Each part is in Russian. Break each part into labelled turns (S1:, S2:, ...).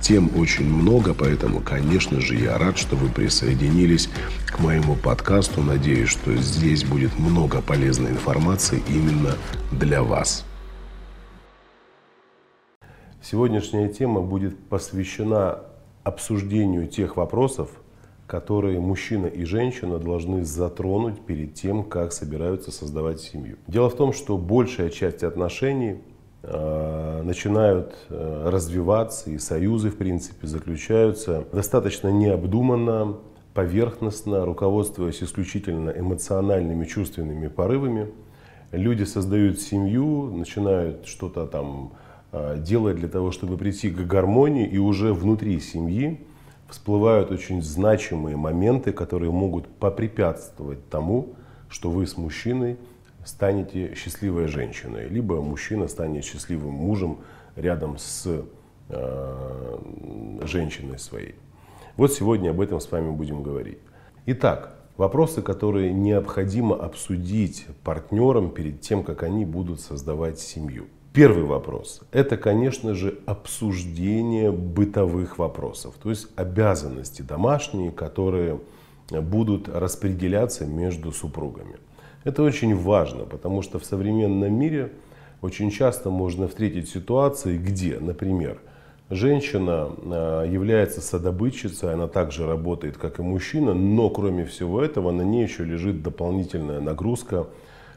S1: Тем очень много, поэтому, конечно же, я рад, что вы присоединились к моему подкасту. Надеюсь, что здесь будет много полезной информации именно для вас.
S2: Сегодняшняя тема будет посвящена обсуждению тех вопросов, которые мужчина и женщина должны затронуть перед тем, как собираются создавать семью. Дело в том, что большая часть отношений начинают э, развиваться, и союзы, в принципе, заключаются достаточно необдуманно, поверхностно, руководствуясь исключительно эмоциональными, чувственными порывами. Люди создают семью, начинают что-то там э, делать для того, чтобы прийти к гармонии, и уже внутри семьи всплывают очень значимые моменты, которые могут попрепятствовать тому, что вы с мужчиной станете счастливой женщиной, либо мужчина станет счастливым мужем рядом с э, женщиной своей. Вот сегодня об этом с вами будем говорить. Итак, вопросы, которые необходимо обсудить партнерам перед тем, как они будут создавать семью. Первый вопрос – это, конечно же, обсуждение бытовых вопросов, то есть обязанности домашние, которые будут распределяться между супругами. Это очень важно, потому что в современном мире очень часто можно встретить ситуации, где, например, женщина а, является садобытчицей, она также работает, как и мужчина, но кроме всего этого на ней еще лежит дополнительная нагрузка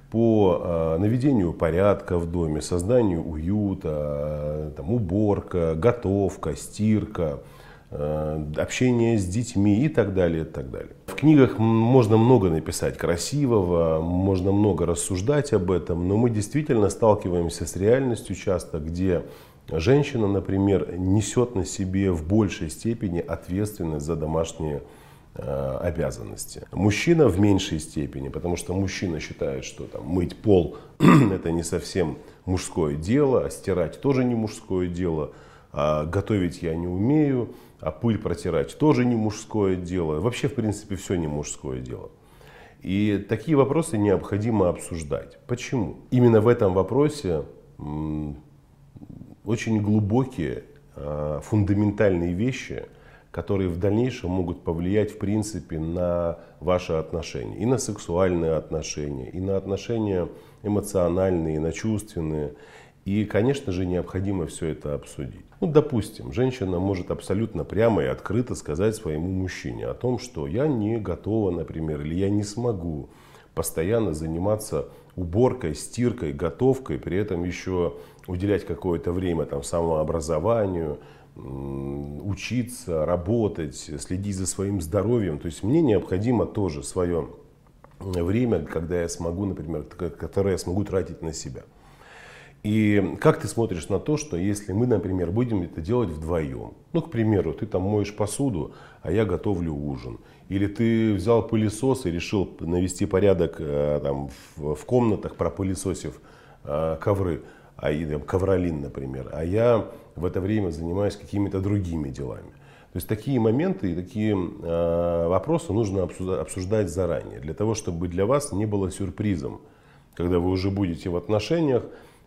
S2: по а, наведению порядка в доме, созданию уюта, там, уборка, готовка, стирка, Э, общение с детьми и так далее, и так далее. В книгах можно много написать красивого, можно много рассуждать об этом, но мы действительно сталкиваемся с реальностью часто, где женщина, например, несет на себе в большей степени ответственность за домашние э, обязанности. Мужчина в меньшей степени, потому что мужчина считает, что там, мыть пол это не совсем мужское дело, а стирать тоже не мужское дело, а готовить я не умею, а пыль протирать тоже не мужское дело. Вообще, в принципе, все не мужское дело. И такие вопросы необходимо обсуждать. Почему? Именно в этом вопросе очень глубокие, а, фундаментальные вещи, которые в дальнейшем могут повлиять, в принципе, на ваши отношения. И на сексуальные отношения, и на отношения эмоциональные, и на чувственные. И, конечно же, необходимо все это обсудить. Ну, допустим, женщина может абсолютно прямо и открыто сказать своему мужчине о том, что я не готова, например, или я не смогу постоянно заниматься уборкой, стиркой, готовкой, при этом еще уделять какое-то время там, самообразованию, учиться, работать, следить за своим здоровьем. То есть мне необходимо тоже свое время, когда я смогу, например, которое я смогу тратить на себя. И как ты смотришь на то, что если мы, например, будем это делать вдвоем, ну, к примеру, ты там моешь посуду, а я готовлю ужин, или ты взял пылесос и решил навести порядок э, там, в, в комнатах, пропылесосив э, ковры, а, или ковролин, например, а я в это время занимаюсь какими-то другими делами. То есть такие моменты и такие э, вопросы нужно обсуждать заранее, для того, чтобы для вас не было сюрпризом, когда вы уже будете в отношениях,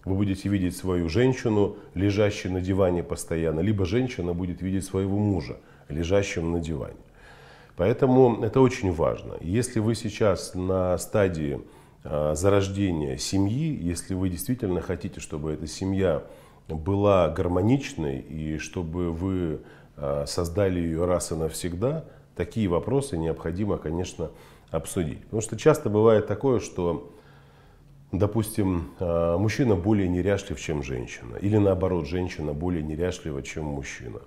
S2: вы будете видеть свою женщину, лежащую на диване постоянно, либо женщина будет видеть своего мужа, лежащим на диване. Поэтому это очень важно. Если вы сейчас на стадии а, зарождения семьи, если вы действительно хотите, чтобы эта семья была гармоничной и чтобы вы а, создали ее раз и навсегда, такие вопросы необходимо, конечно, обсудить. Потому что часто бывает такое, что допустим, э, мужчина более неряшлив, чем женщина, или наоборот, женщина более неряшлива, чем мужчина.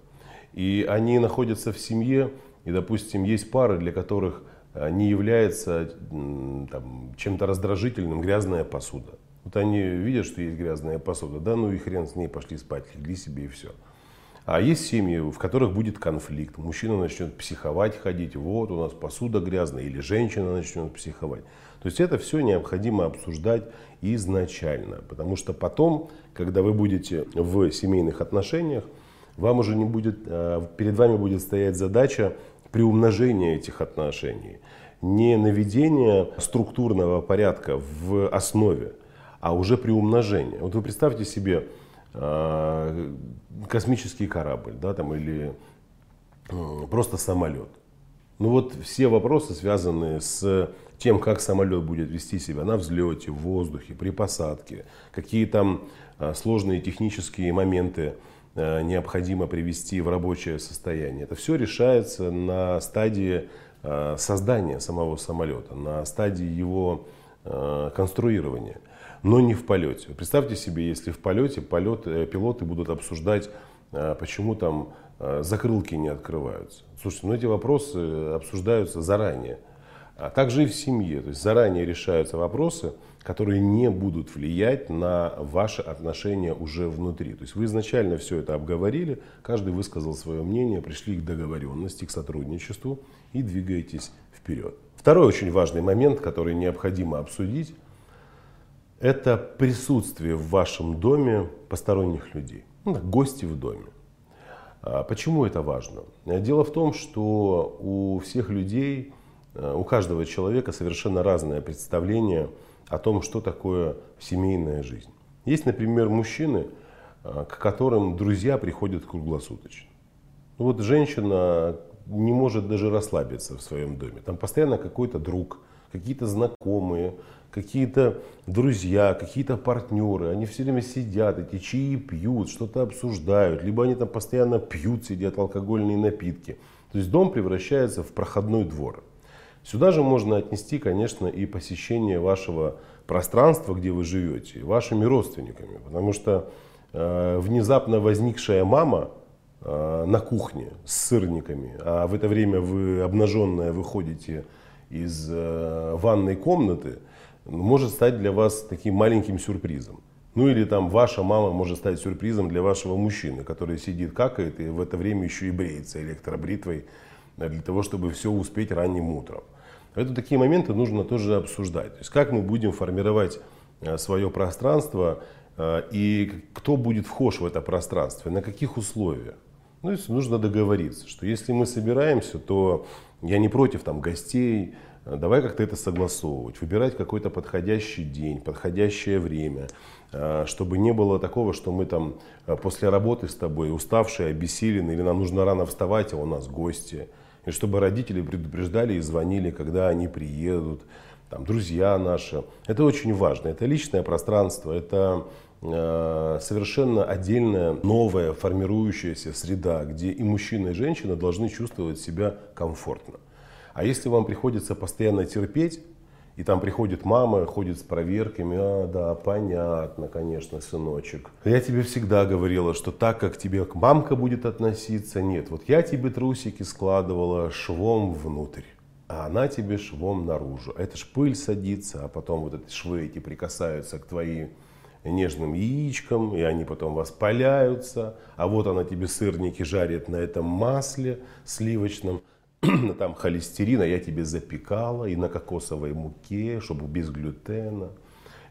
S2: И они находятся в семье, и, допустим, есть пары, для которых э, не является там, чем-то раздражительным грязная посуда. Вот они видят, что есть грязная посуда, да, ну и хрен с ней, пошли спать, легли себе и все. А есть семьи, в которых будет конфликт. Мужчина начнет психовать, ходить, вот у нас посуда грязная, или женщина начнет психовать. То есть это все необходимо обсуждать изначально. Потому что потом, когда вы будете в семейных отношениях, вам уже не будет, э, перед вами будет стоять задача приумножения этих отношений. Не наведение структурного порядка в основе, а уже приумножение. Вот вы представьте себе, Э, космический корабль, да, там, или просто самолет. Ну вот все вопросы, связанные с тем, как самолет будет вести себя на взлете, в воздухе, при посадке, какие там э, сложные технические моменты э, необходимо привести в рабочее состояние. Это все решается на стадии создания самого самолета, на стадии его конструирования но не в полете. Представьте себе, если в полете полет, э, пилоты будут обсуждать, э, почему там э, закрылки не открываются. Слушайте, ну эти вопросы обсуждаются заранее. А также и в семье. То есть заранее решаются вопросы, которые не будут влиять на ваши отношения уже внутри. То есть вы изначально все это обговорили, каждый высказал свое мнение, пришли к договоренности, к сотрудничеству и двигаетесь вперед. Второй очень важный момент, который необходимо обсудить – это присутствие в вашем доме посторонних людей, ну, гости в доме. А почему это важно? Дело в том, что у всех людей, у каждого человека совершенно разное представление о том, что такое семейная жизнь. Есть, например, мужчины, э, к которым друзья приходят круглосуточно. Ну вот женщина не может даже расслабиться в своем доме. Там постоянно какой-то друг, какие-то знакомые, какие-то друзья, какие-то партнеры, они все время сидят, эти чаи пьют, что-то обсуждают, либо они там постоянно пьют, сидят алкогольные напитки. То есть дом превращается в проходной двор. Сюда же можно отнести, конечно, и посещение вашего пространства, где вы живете, вашими родственниками. Потому что э, внезапно возникшая мама э, на кухне с сырниками, а в это время вы обнаженная выходите из э, ванной комнаты, может стать для вас таким маленьким сюрпризом. Ну или там ваша мама может стать сюрпризом для вашего мужчины, который сидит, какает и в это время еще и бреется электробритвой для того, чтобы все успеть ранним утром. Это такие моменты нужно тоже обсуждать. То есть как мы будем формировать э, свое пространство э, и кто будет вхож в это пространство, на каких условиях. Ну, есть нужно договориться, что если мы собираемся, то я не против там гостей, Давай как-то это согласовывать, выбирать какой-то подходящий день, подходящее время, чтобы не было такого, что мы там после работы с тобой уставшие, обессиленные, или нам нужно рано вставать, а у нас гости. И чтобы родители предупреждали и звонили, когда они приедут, там, друзья наши. Это очень важно, это личное пространство, это э, совершенно отдельная, новая, формирующаяся среда, где и мужчина, и женщина должны чувствовать себя комфортно. А если вам приходится постоянно терпеть, и там приходит мама, ходит с проверками, а, да, понятно, конечно, сыночек. Я тебе всегда говорила, что так, как тебе мамка будет относиться, нет. Вот я тебе трусики складывала швом внутрь, а она тебе швом наружу. Это ж пыль садится, а потом вот эти швы эти прикасаются к твоим нежным яичкам, и они потом воспаляются. А вот она тебе сырники жарит на этом масле сливочном. там холестерина я тебе запекала и на кокосовой муке, чтобы без глютена.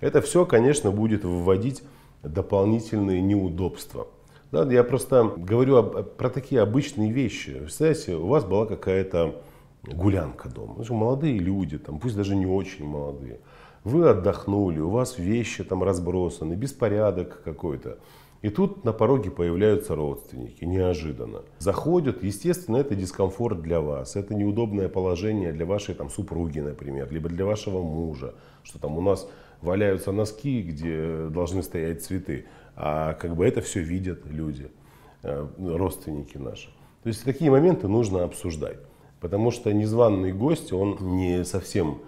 S2: Это все, конечно, будет вводить дополнительные неудобства. Да, я просто говорю об, про такие обычные вещи. Представляете, у вас была какая-то гулянка дома. Молодые люди, там, пусть даже не очень молодые. Вы отдохнули, у вас вещи там разбросаны, беспорядок какой-то. И тут на пороге появляются родственники, неожиданно. Заходят, естественно, это дискомфорт для вас, это неудобное положение для вашей там, супруги, например, либо для вашего мужа, что там у нас валяются носки, где должны стоять цветы, а как бы это все видят люди, э, родственники наши. То есть такие моменты нужно обсуждать, потому что незваный гость, он не совсем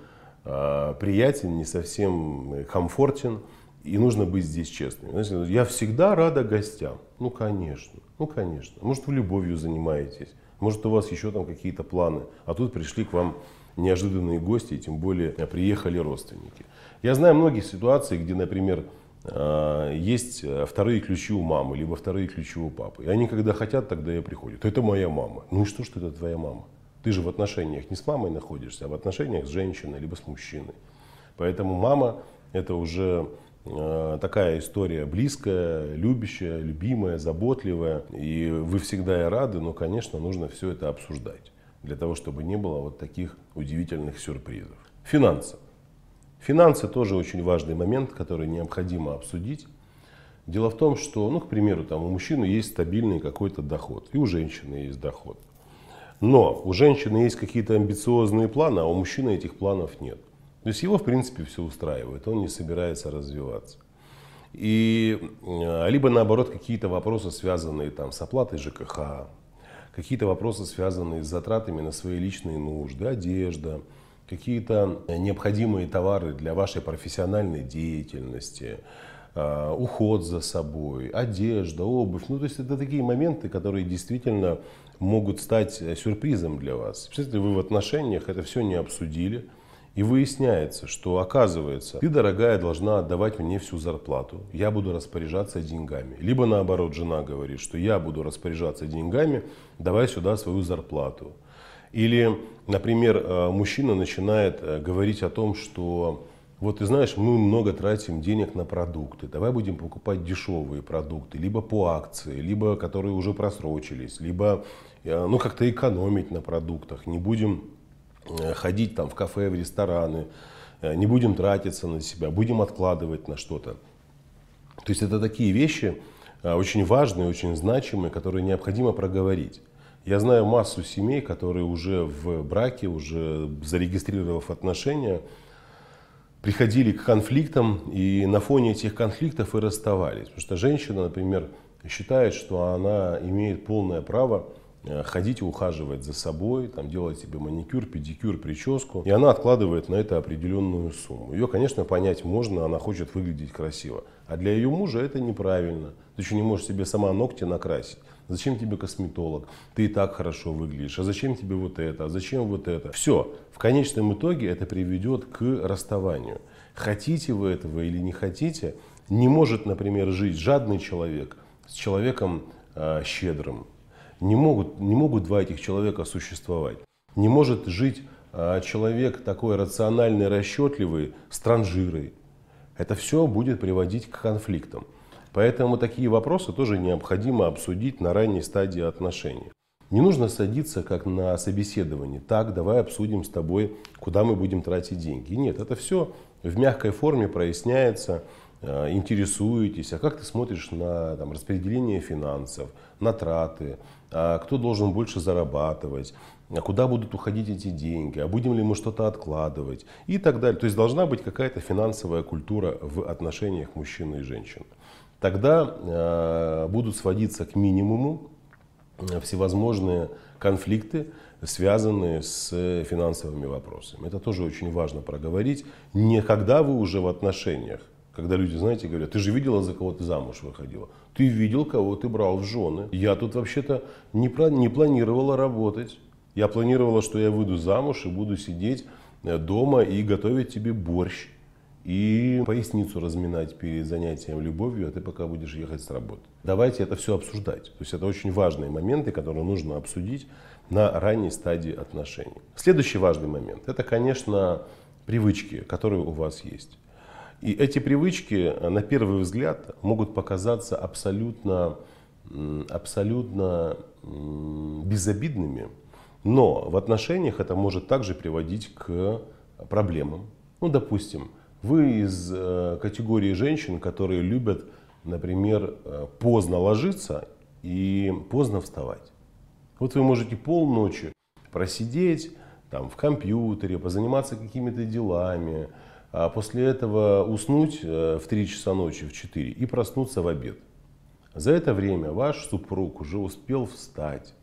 S2: э, приятен, не совсем комфортен, И нужно быть здесь честным. Я всегда рада гостям. Ну, конечно. Ну, конечно. Может, вы любовью занимаетесь. Может, у вас еще там какие-то планы. А тут пришли к вам неожиданные гости, и тем более приехали родственники. Я знаю многие ситуации, где, например, а, есть вторые ключи у мамы, либо вторые ключи у папы. И они, когда хотят, тогда и приходят. Это моя мама. Ну и что, что это твоя мама? Ты же в отношениях не с мамой находишься, а в отношениях с женщиной, либо с мужчиной. Поэтому мама это уже э, такая история близкая, любящая, любимая, заботливая. И вы всегда и рады, но, конечно, нужно все это обсуждать для того, чтобы не было вот таких удивительных сюрпризов. Финансы. Финансы тоже очень важный момент, который необходимо обсудить. Дело в том, что, ну, к примеру, там, у мужчины есть стабильный какой-то доход, и у женщины есть доход. Но у женщины есть какие-то амбициозные планы, а у мужчины этих планов нет. То есть его, в принципе, все устраивает, он не собирается развиваться. И э, либо наоборот какие-то вопросы, связанные там, с оплатой ЖКХ, какие-то вопросы, связанные с затратами на свои личные нужды, одежда, какие-то необходимые товары для вашей профессиональной деятельности, э, уход за собой, одежда, обувь. Ну, то есть это такие моменты, которые действительно могут стать сюрпризом для вас. Если вы в отношениях это все не обсудили, и выясняется, что оказывается, ты, дорогая, должна отдавать мне всю зарплату, я буду распоряжаться деньгами. Либо наоборот, жена говорит, что я буду распоряжаться деньгами, давай сюда свою зарплату. Или, например, э, мужчина начинает э, говорить о том, что вот ты знаешь, мы много тратим денег на продукты, давай будем покупать дешевые продукты, либо по акции, либо которые уже просрочились, либо э, ну, как-то экономить на продуктах, не будем ходить там в кафе, в рестораны, э, не будем тратиться на себя, будем откладывать на что-то. То есть это такие вещи э, очень важные, очень значимые, которые необходимо проговорить. Я знаю массу семей, которые уже в браке, уже зарегистрировав отношения, приходили к конфликтам и на фоне этих конфликтов и расставались. Потому что женщина, например, считает, что она имеет полное право Э, ходить ухаживать за собой, там, делать себе маникюр, педикюр, прическу. И она откладывает на это определенную сумму. Ее, конечно, понять можно, она хочет выглядеть красиво. А для ее мужа это неправильно. Ты еще не можешь себе сама ногти накрасить. Зачем тебе косметолог? Ты и так хорошо выглядишь. А зачем тебе вот это? А зачем вот это? Все. В конечном итоге это приведет к расставанию. Хотите вы этого или не хотите, не может, например, жить жадный человек с человеком э, щедрым. Не могут, не могут два этих человека существовать. Не может жить а, человек такой рациональный, расчетливый с транжирой. Это все будет приводить к конфликтам. Поэтому такие вопросы тоже необходимо обсудить на ранней стадии отношений. Не нужно садиться как на собеседовании. Так, давай обсудим с тобой, куда мы будем тратить деньги. Нет, это все в мягкой форме проясняется, интересуетесь, а как ты смотришь на там, распределение финансов, на траты, а кто должен больше зарабатывать, а куда будут уходить эти деньги, а будем ли мы что-то откладывать и так далее. То есть должна быть какая-то финансовая культура в отношениях мужчины и женщины. Тогда э, будут сводиться к минимуму всевозможные конфликты, связанные с финансовыми вопросами. Это тоже очень важно проговорить. Не когда вы уже в отношениях, когда люди, знаете, говорят, ты же видела, за кого ты замуж выходила. Ты видел, кого ты брал в жены. Я тут вообще-то не, не планировала работать. Я планировала, что я выйду замуж и буду сидеть э, дома и готовить тебе борщ. И поясницу разминать перед занятием любовью, а ты пока будешь ехать с работы. Давайте это все обсуждать. То есть это очень важные моменты, которые нужно обсудить на ранней стадии отношений. Следующий важный момент – это, конечно, привычки, которые у вас есть. И эти привычки, э, на первый взгляд, могут показаться абсолютно, абсолютно безобидными, но в отношениях это может также приводить к проблемам. Ну, допустим, вы из э, категории женщин, которые любят, например, э, поздно ложиться и поздно вставать. Вот вы можете полночи просидеть там, в компьютере, позаниматься какими-то делами, а после этого уснуть э, в 3 часа ночи, в 4 и проснуться в обед. За это время ваш супруг уже успел встать,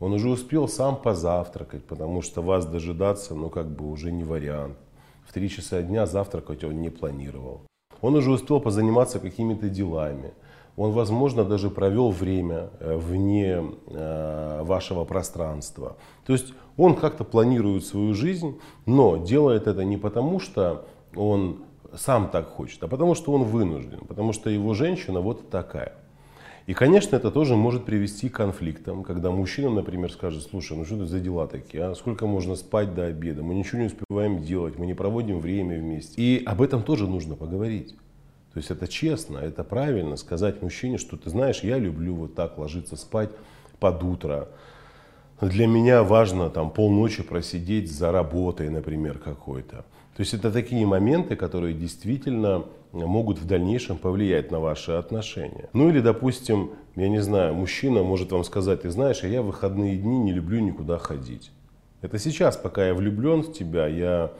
S2: он уже успел сам позавтракать, потому что вас дожидаться, ну как бы уже не вариант. В 3 часа дня завтракать он не планировал. он уже успел позаниматься какими-то делами, он, возможно, даже провел время э, вне э, вашего пространства. То есть он как-то планирует свою жизнь, но делает это не потому, что он сам так хочет, а потому что он вынужден, потому что его женщина вот такая. И, конечно, это тоже может привести к конфликтам, когда мужчина, например, скажет, слушай, ну что это за дела такие, а? сколько можно спать до обеда, мы ничего не успеваем делать, мы не проводим время вместе. И об этом тоже нужно поговорить. То есть это честно, это правильно сказать мужчине, что ты знаешь, я люблю вот так ложиться спать под утро. Для меня важно там полночи просидеть за работой, например, какой-то. То есть это такие моменты, которые действительно могут в дальнейшем повлиять на ваши отношения. Ну или, допустим, я не знаю, мужчина может вам сказать, ты знаешь, я в выходные дни не люблю никуда ходить. Это сейчас, пока я влюблен в тебя, я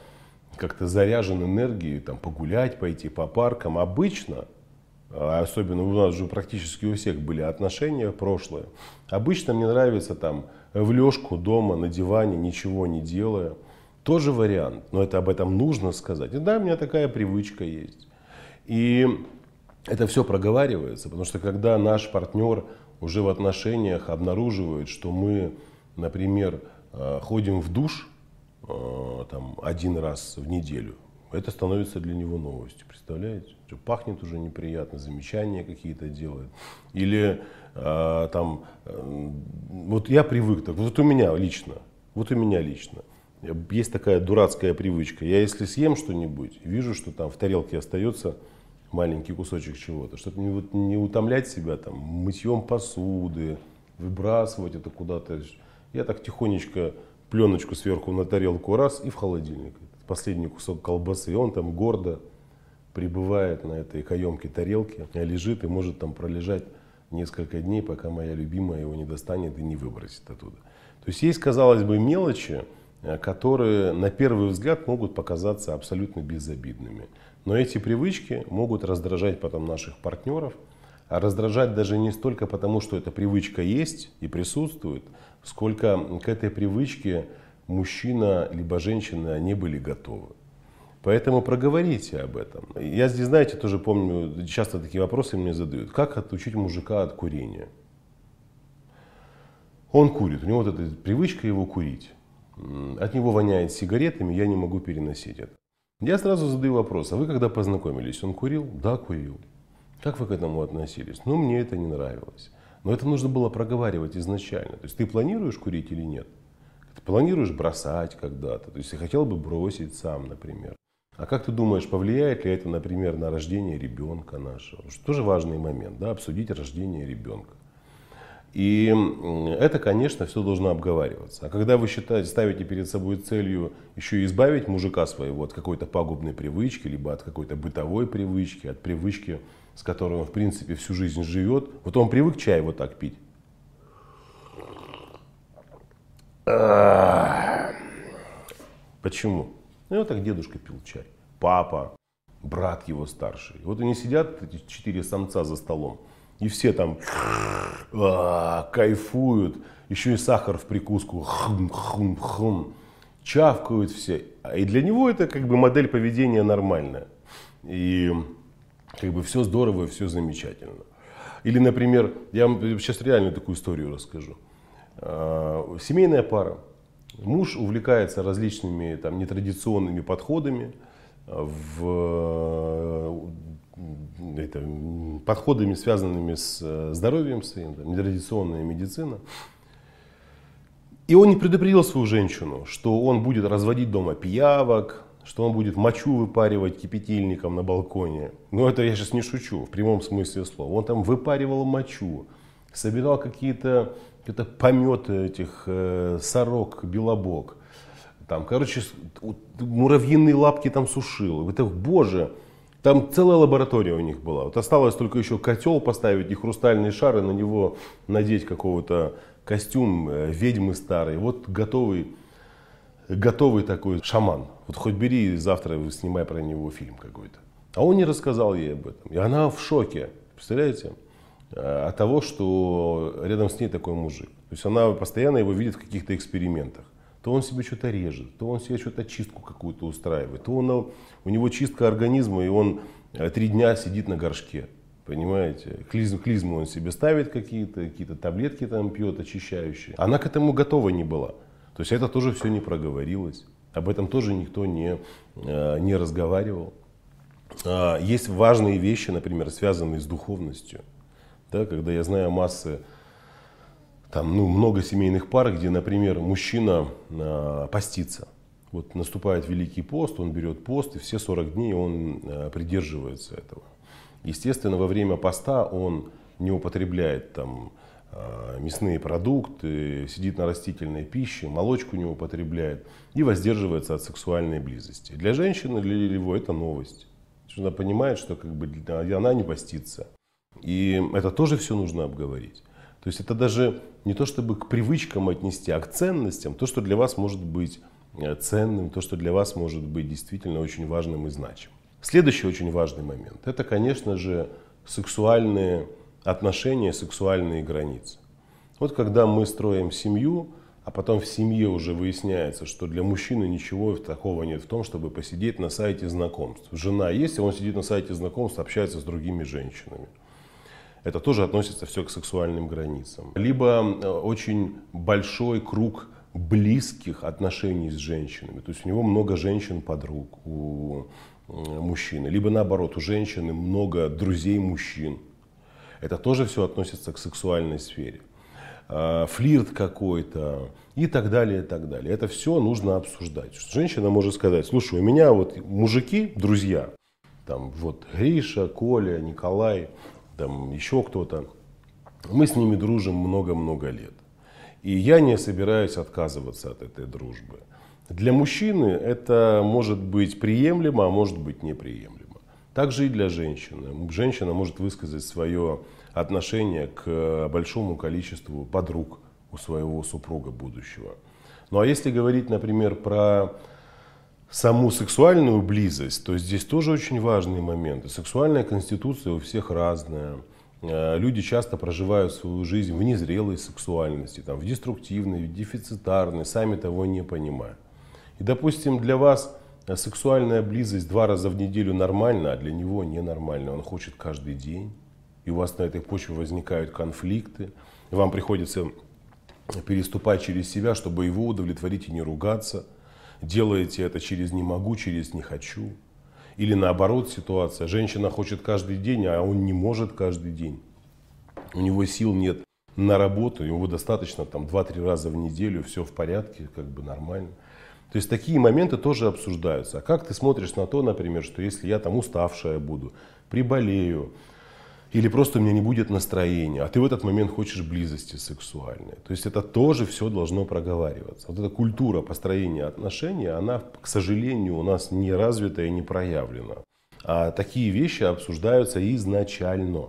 S2: как-то заряжен энергией, там, погулять, пойти по паркам. Обычно, а особенно у нас же практически у всех были отношения прошлые, обычно мне нравится там в лёжку дома, на диване, ничего не делая. Тоже вариант, но это об этом нужно сказать. И да, у меня такая привычка есть. И это все проговаривается, потому что когда наш партнер уже в отношениях обнаруживает, что мы, например, э, ходим в душ э, там, один раз в неделю, это становится для него новостью, представляете? Что пахнет уже неприятно, замечания какие-то делает. Или э, там, вот я привык так, вот у меня лично, вот у меня лично, есть такая дурацкая привычка. Я если съем что-нибудь, вижу, что там в тарелке остается маленький кусочек чего-то, чтобы не, вот, не утомлять себя там мытьем посуды, выбрасывать это куда-то. Я так тихонечко пленочку сверху на тарелку раз и в холодильник. Последний кусок колбасы, и он там гордо прибывает на этой каемке тарелке, лежит и может там пролежать несколько дней, пока моя любимая его не достанет и не выбросит оттуда. То есть есть, казалось бы, мелочи, которые на первый взгляд могут показаться абсолютно безобидными. Но эти привычки могут раздражать потом наших партнеров, а раздражать даже не столько потому, что эта привычка есть и присутствует, сколько к этой привычке мужчина либо женщина не были готовы. Поэтому проговорите об этом. Я здесь, знаете, тоже помню, часто такие вопросы мне задают. Как отучить мужика от курения? Он курит, у него вот эта привычка его курить от него воняет сигаретами, я не могу переносить это. Я сразу задаю вопрос, а вы когда познакомились, он курил? Да, курил. Как вы к этому относились? Ну, мне это не нравилось. Но это нужно было проговаривать изначально. То есть ты планируешь курить или нет? Ты планируешь бросать когда-то? То есть ты хотел бы бросить сам, например. А как ты думаешь, повлияет ли это, например, на рождение ребенка нашего? Что тоже важный момент, да, обсудить рождение ребенка. И это, конечно, все должно обговариваться. А когда вы считаете, ставите перед собой целью еще избавить мужика своего от какой-то пагубной привычки, либо от какой-то бытовой привычки, от привычки, с которой он, в принципе, всю жизнь живет. Вот он привык чай вот так пить. Почему? Ну, вот так дедушка пил чай. Папа, брат его старший. Вот они сидят, эти четыре самца за столом. И все там а, кайфуют. Еще и сахар в прикуску. Хм, хм, хм. Чавкают все. И для него это как бы модель поведения нормальная. И как бы все здорово, все замечательно. Или, например, я вам сейчас реально такую историю расскажу. А, семейная пара. Муж увлекается различными там, нетрадиционными подходами в это, подходами, связанными с э, здоровьем своим, там, нетрадиционная медицина. И он не предупредил свою женщину, что он будет разводить дома пиявок, что он будет мочу выпаривать кипятильником на балконе. Но это я сейчас не шучу, в прямом смысле слова. Он там выпаривал мочу, собирал какие-то это пометы этих э, сорок, белобок. Там, короче, муравьиные лапки там сушил. Это, боже, там целая лаборатория у них была. Вот осталось только еще котел поставить и хрустальные шары, на него надеть какого-то костюм э, ведьмы старой. Вот готовый, готовый такой шаман. Вот хоть бери завтра снимай про него фильм какой-то. А он не рассказал ей об этом. И она в шоке. Представляете? Э, от того, что рядом с ней такой мужик. То есть она постоянно его видит в каких-то экспериментах то он себе что-то режет, то он себе что-то чистку какую-то устраивает, то он, у него чистка организма, и он э, три дня сидит на горшке. Понимаете? Клизм, клизму он себе ставит какие-то, какие-то таблетки там пьет, очищающие. Она к этому готова не была. То есть это тоже все не проговорилось. Об этом тоже никто не, э, не разговаривал. А, есть важные вещи, например, связанные с духовностью. Да, когда я знаю массы, там, ну, много семейных пар, где, например, мужчина э, постится. Вот наступает Великий пост, он берет пост, и все 40 дней он э, придерживается этого. Естественно, во время поста он не употребляет там, э, мясные продукты, сидит на растительной пище, молочку не употребляет и воздерживается от сексуальной близости. Для женщины, для него это новость. Она понимает, что как бы, она не постится. И это тоже все нужно обговорить. То есть это даже не то, чтобы к привычкам отнести, а к ценностям, то, что для вас может быть э, ценным, то, что для вас может быть действительно очень важным и значимым. Следующий очень важный момент – это, конечно же, сексуальные отношения, сексуальные границы. Вот когда мы строим семью, а потом в семье уже выясняется, что для мужчины ничего такого нет в том, чтобы посидеть на сайте знакомств. Жена есть, и он сидит на сайте знакомств, общается с другими женщинами. Это тоже относится все к сексуальным границам. Либо э, очень большой круг близких отношений с женщинами. То есть у него много женщин-подруг, у мужчины. Либо наоборот, у женщины много друзей мужчин. Это тоже все относится к сексуальной сфере. А, флирт какой-то и так далее, и так далее. Это все нужно обсуждать. Женщина может сказать, слушай, у меня вот мужики, друзья, там вот Гриша, Коля, Николай, там еще кто-то, мы с ними дружим много-много лет. И я не собираюсь отказываться от этой дружбы. Для мужчины это может быть приемлемо, а может быть неприемлемо. Также и для женщины. Женщина может высказать свое отношение к большому количеству подруг у своего супруга будущего. Ну а если говорить, например, про саму сексуальную близость, то здесь тоже очень важные моменты. Сексуальная конституция у всех разная. Э, люди часто проживают свою жизнь в незрелой сексуальности, там, в деструктивной, в дефицитарной, сами того не понимая. И, допустим, для вас сексуальная близость два раза в неделю нормально, а для него ненормально. Он хочет каждый день. И у вас на этой почве возникают конфликты. И вам приходится переступать через себя, чтобы его удовлетворить и не ругаться. Делаете это через «не могу», через «не хочу». Или наоборот ситуация. Женщина хочет каждый день, а он не может каждый день. У него сил нет на работу, ему достаточно там 2-3 раза в неделю, все в порядке, как бы нормально. То есть такие моменты тоже обсуждаются. А как ты смотришь на то, например, что если я там уставшая буду, приболею, или просто у меня не будет настроения, а ты в этот момент хочешь близости сексуальной. То есть это тоже все должно проговариваться. Вот эта культура построения отношений, она, к сожалению, у нас не развита и не проявлена. А такие вещи обсуждаются изначально.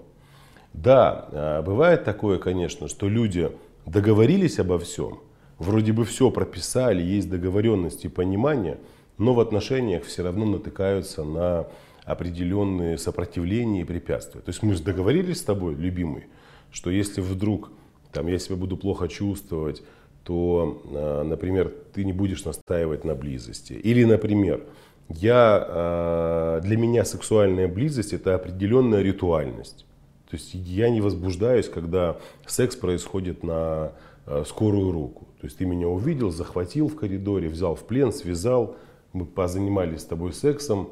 S2: Да, а, бывает такое, конечно, что люди договорились обо всем, вроде бы все прописали, есть договоренность и понимание, но в отношениях все равно натыкаются на определенные сопротивления и препятствия. То есть мы же договорились с тобой, любимый, что если вдруг там, я себя буду плохо чувствовать, то, а, например, ты не будешь настаивать на близости. Или, например, я, а, для меня сексуальная близость – это определенная ритуальность. То есть я не возбуждаюсь, когда секс происходит на а, скорую руку. То есть ты меня увидел, захватил в коридоре, взял в плен, связал, мы позанимались с тобой сексом,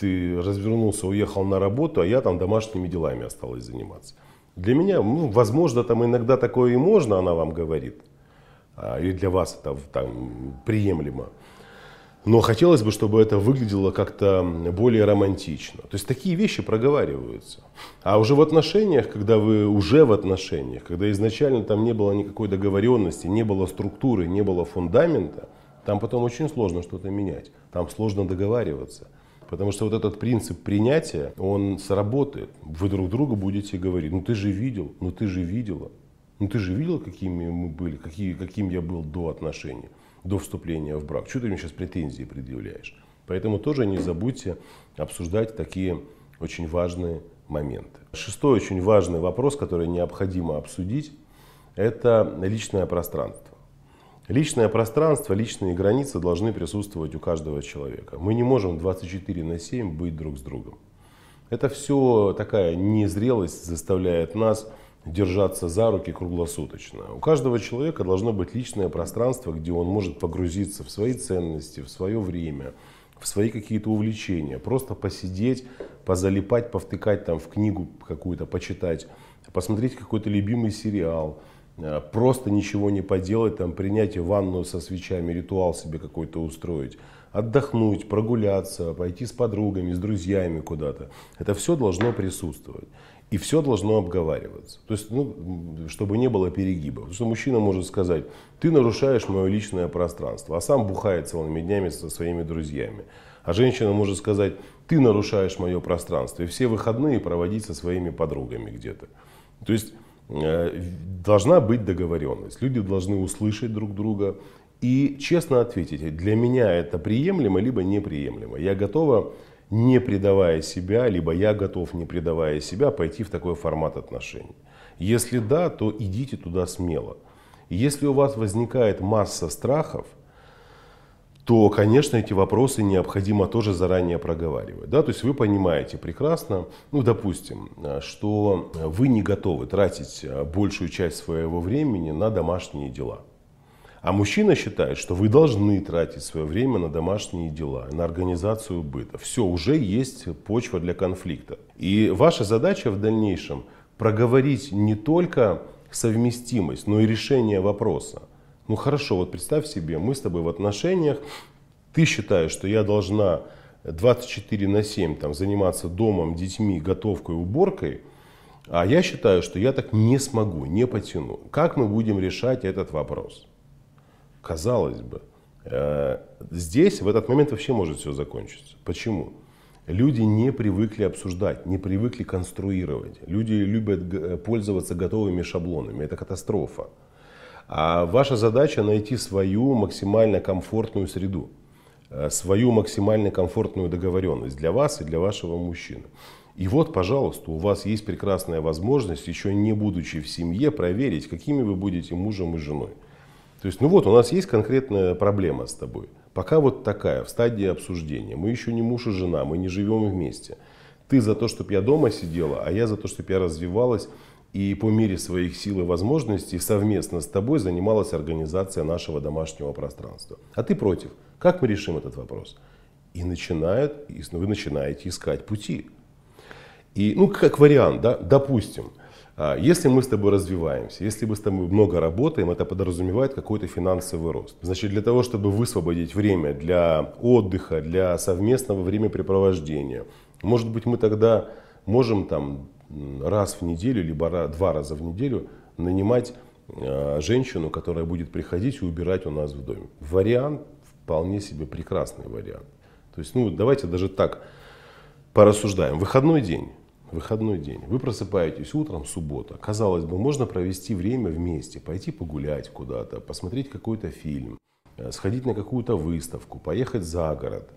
S2: ты развернулся, уехал на работу, а я там домашними делами осталась заниматься. Для меня, ну, возможно, там иногда такое и можно, она вам говорит, а, или для вас это там, приемлемо. Но хотелось бы, чтобы это выглядело как-то более романтично. То есть такие вещи проговариваются. А уже в отношениях, когда вы уже в отношениях, когда изначально там не было никакой договоренности, не было структуры, не было фундамента, там потом очень сложно что-то менять. Там сложно договариваться. Потому что вот этот принцип принятия, он сработает. Вы друг другу будете говорить, ну ты же видел, ну ты же видела. Ну ты же видел, какими мы были, какие, каким я был до отношений до вступления в брак. Что ты мне сейчас претензии предъявляешь? Поэтому тоже не забудьте обсуждать такие очень важные моменты. Шестой очень важный вопрос, который необходимо обсудить, это личное пространство. Личное пространство, личные границы должны присутствовать у каждого человека. Мы не можем 24 на 7 быть друг с другом. Это все такая незрелость заставляет нас держаться за руки круглосуточно. У каждого человека должно быть личное пространство, где он может погрузиться в свои ценности, в свое время, в свои какие-то увлечения. Просто посидеть, позалипать, повтыкать там в книгу какую-то, почитать, посмотреть какой-то любимый сериал, просто ничего не поделать, там, принять ванну со свечами, ритуал себе какой-то устроить, отдохнуть, прогуляться, пойти с подругами, с друзьями куда-то. Это все должно присутствовать. И все должно обговариваться. То есть, ну, чтобы не было перегибов. Потому что мужчина может сказать, ты нарушаешь мое личное пространство, а сам бухает целыми днями со своими друзьями. А женщина может сказать, ты нарушаешь мое пространство, и все выходные проводить со своими подругами где-то. То есть, э, должна быть договоренность. Люди должны услышать друг друга и честно ответить, для меня это приемлемо, либо неприемлемо. Я готова не предавая себя, либо я готов, не предавая себя, пойти в такой формат отношений. Если да, то идите туда смело. Если у вас возникает масса страхов, то, конечно, эти вопросы необходимо тоже заранее проговаривать. Да? То есть вы понимаете прекрасно, ну, допустим, что вы не готовы тратить большую часть своего времени на домашние дела. А мужчина считает, что вы должны тратить свое время на домашние дела, на организацию быта. Все, уже есть почва для конфликта. И ваша задача в дальнейшем проговорить не только совместимость, но и решение вопроса. Ну хорошо, вот представь себе, мы с тобой в отношениях, ты считаешь, что я должна 24 на 7 там, заниматься домом, детьми, готовкой, уборкой, а я считаю, что я так не смогу, не потяну. Как мы будем решать этот вопрос? Казалось бы, э, здесь в этот момент вообще может все закончиться. Почему? Люди не привыкли обсуждать, не привыкли конструировать. Люди любят пользоваться готовыми шаблонами. Это катастрофа. А ваша задача найти свою максимально комфортную среду, э, свою максимально комфортную договоренность для вас и для вашего мужчины. И вот, пожалуйста, у вас есть прекрасная возможность, еще не будучи в семье, проверить, какими вы будете мужем и женой. То есть, ну вот, у нас есть конкретная проблема с тобой. Пока вот такая, в стадии обсуждения. Мы еще не муж и жена, мы не живем вместе. Ты за то, чтобы я дома сидела, а я за то, чтобы я развивалась и по мере своих сил и возможностей совместно с тобой занималась организацией нашего домашнего пространства. А ты против. Как мы решим этот вопрос? И начинает, и вы начинаете искать пути. И, ну, как вариант, да, допустим, а, если мы с тобой развиваемся, если мы с тобой много работаем, это подразумевает какой-то финансовый рост. Значит, для того, чтобы высвободить время для отдыха, для совместного времяпрепровождения, может быть, мы тогда можем там раз в неделю, либо два раза в неделю нанимать а, женщину, которая будет приходить и убирать у нас в доме. Вариант вполне себе прекрасный вариант. То есть, ну, давайте даже так порассуждаем. Выходной день выходной день. Вы просыпаетесь утром, суббота. Казалось бы, можно провести время вместе, пойти погулять куда-то, посмотреть какой-то фильм, э, сходить на какую-то выставку, поехать за город,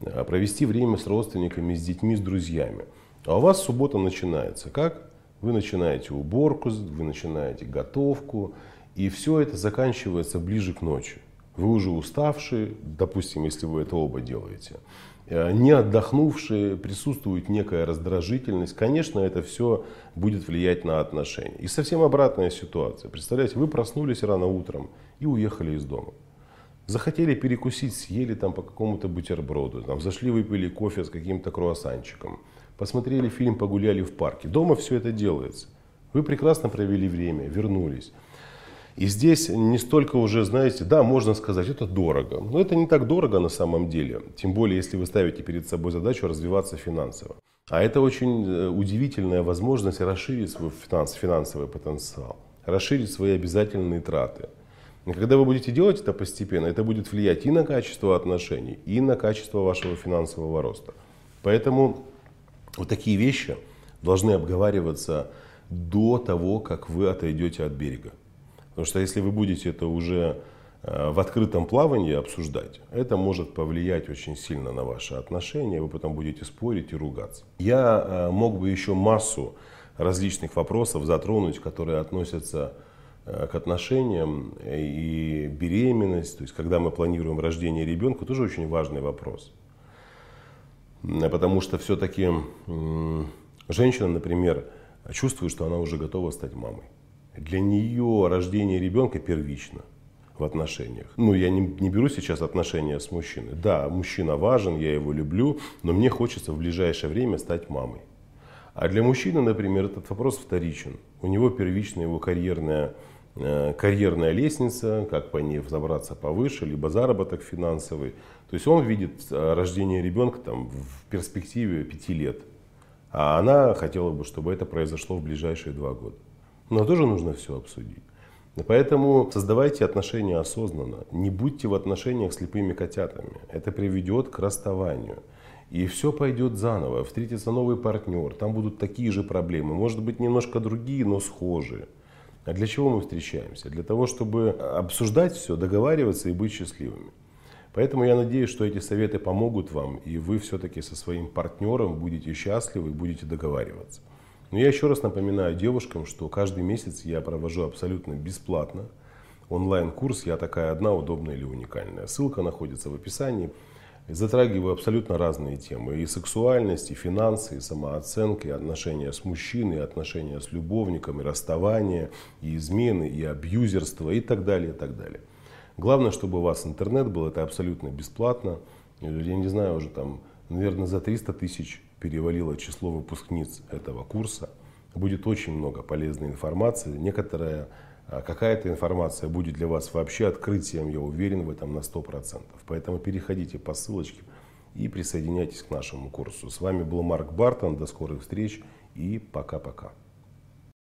S2: э, провести время с родственниками, с детьми, с друзьями. А у вас суббота начинается. Как? Вы начинаете уборку, вы начинаете готовку, и все это заканчивается ближе к ночи. Вы уже уставшие, допустим, если вы это оба делаете. Э, не отдохнувшие, присутствует некая раздражительность, конечно, это все будет влиять на отношения. И совсем обратная ситуация. Представляете, вы проснулись рано утром и уехали из дома. Захотели перекусить, съели там по какому-то бутерброду, там, зашли, выпили кофе с каким-то круассанчиком, посмотрели фильм, погуляли в парке. Дома все это делается. Вы прекрасно провели время, вернулись. И здесь не столько уже, знаете, да, можно сказать, это дорого. Но это не так дорого на самом деле. Тем более, если вы ставите перед собой задачу развиваться финансово. А это очень э, удивительная возможность расширить свой финанс, финансовый потенциал, расширить свои обязательные траты. И когда вы будете делать это постепенно, это будет влиять и на качество отношений, и на качество вашего финансового роста. Поэтому вот такие вещи должны обговариваться до того, как вы отойдете от берега. Потому что если вы будете это уже э, в открытом плавании обсуждать, это может повлиять очень сильно на ваши отношения, вы потом будете спорить и ругаться. Я э, мог бы еще массу различных вопросов затронуть, которые относятся э, к отношениям и беременность, то есть когда мы планируем рождение ребенка, тоже очень важный вопрос. Потому что все-таки женщина, например, чувствует, что она уже готова стать мамой. Для нее рождение ребенка первично в отношениях. Ну, я не, не беру сейчас отношения с мужчиной. Да, мужчина важен, я его люблю, но мне хочется в ближайшее время стать мамой. А для мужчины, например, этот вопрос вторичен. У него первична его карьерная, э, карьерная лестница, как по ней взобраться повыше, либо заработок финансовый. То есть он видит э, рождение ребенка там, в перспективе пяти лет. А она хотела бы, чтобы это произошло в ближайшие два года. Но тоже нужно все обсудить. Поэтому создавайте отношения осознанно. Не будьте в отношениях слепыми котятами. Это приведет к расставанию. И все пойдет заново. Встретится новый партнер. Там будут такие же проблемы. Может быть, немножко другие, но схожие. А для чего мы встречаемся? Для того, чтобы обсуждать все, договариваться и быть счастливыми. Поэтому я надеюсь, что эти советы помогут вам, и вы все-таки со своим партнером будете счастливы будете договариваться. Но я еще раз напоминаю девушкам, что каждый месяц я провожу абсолютно бесплатно онлайн-курс «Я такая одна, удобная или уникальная». Ссылка находится в описании. Затрагиваю абсолютно разные темы. И сексуальность, и финансы, и самооценка, и отношения с мужчиной, и отношения с любовником, и расставание, и измены, и абьюзерство, и так далее, и так далее. Главное, чтобы у вас интернет был, это абсолютно бесплатно. Я не знаю, уже там, наверное, за 300 тысяч перевалило число выпускниц этого курса. Будет очень много полезной информации. Некоторая, а, какая-то информация будет для вас вообще открытием, я уверен в этом на 100%. Поэтому переходите по ссылочке и присоединяйтесь к нашему курсу. С вами был Марк Бартон. До скорых встреч и пока-пока.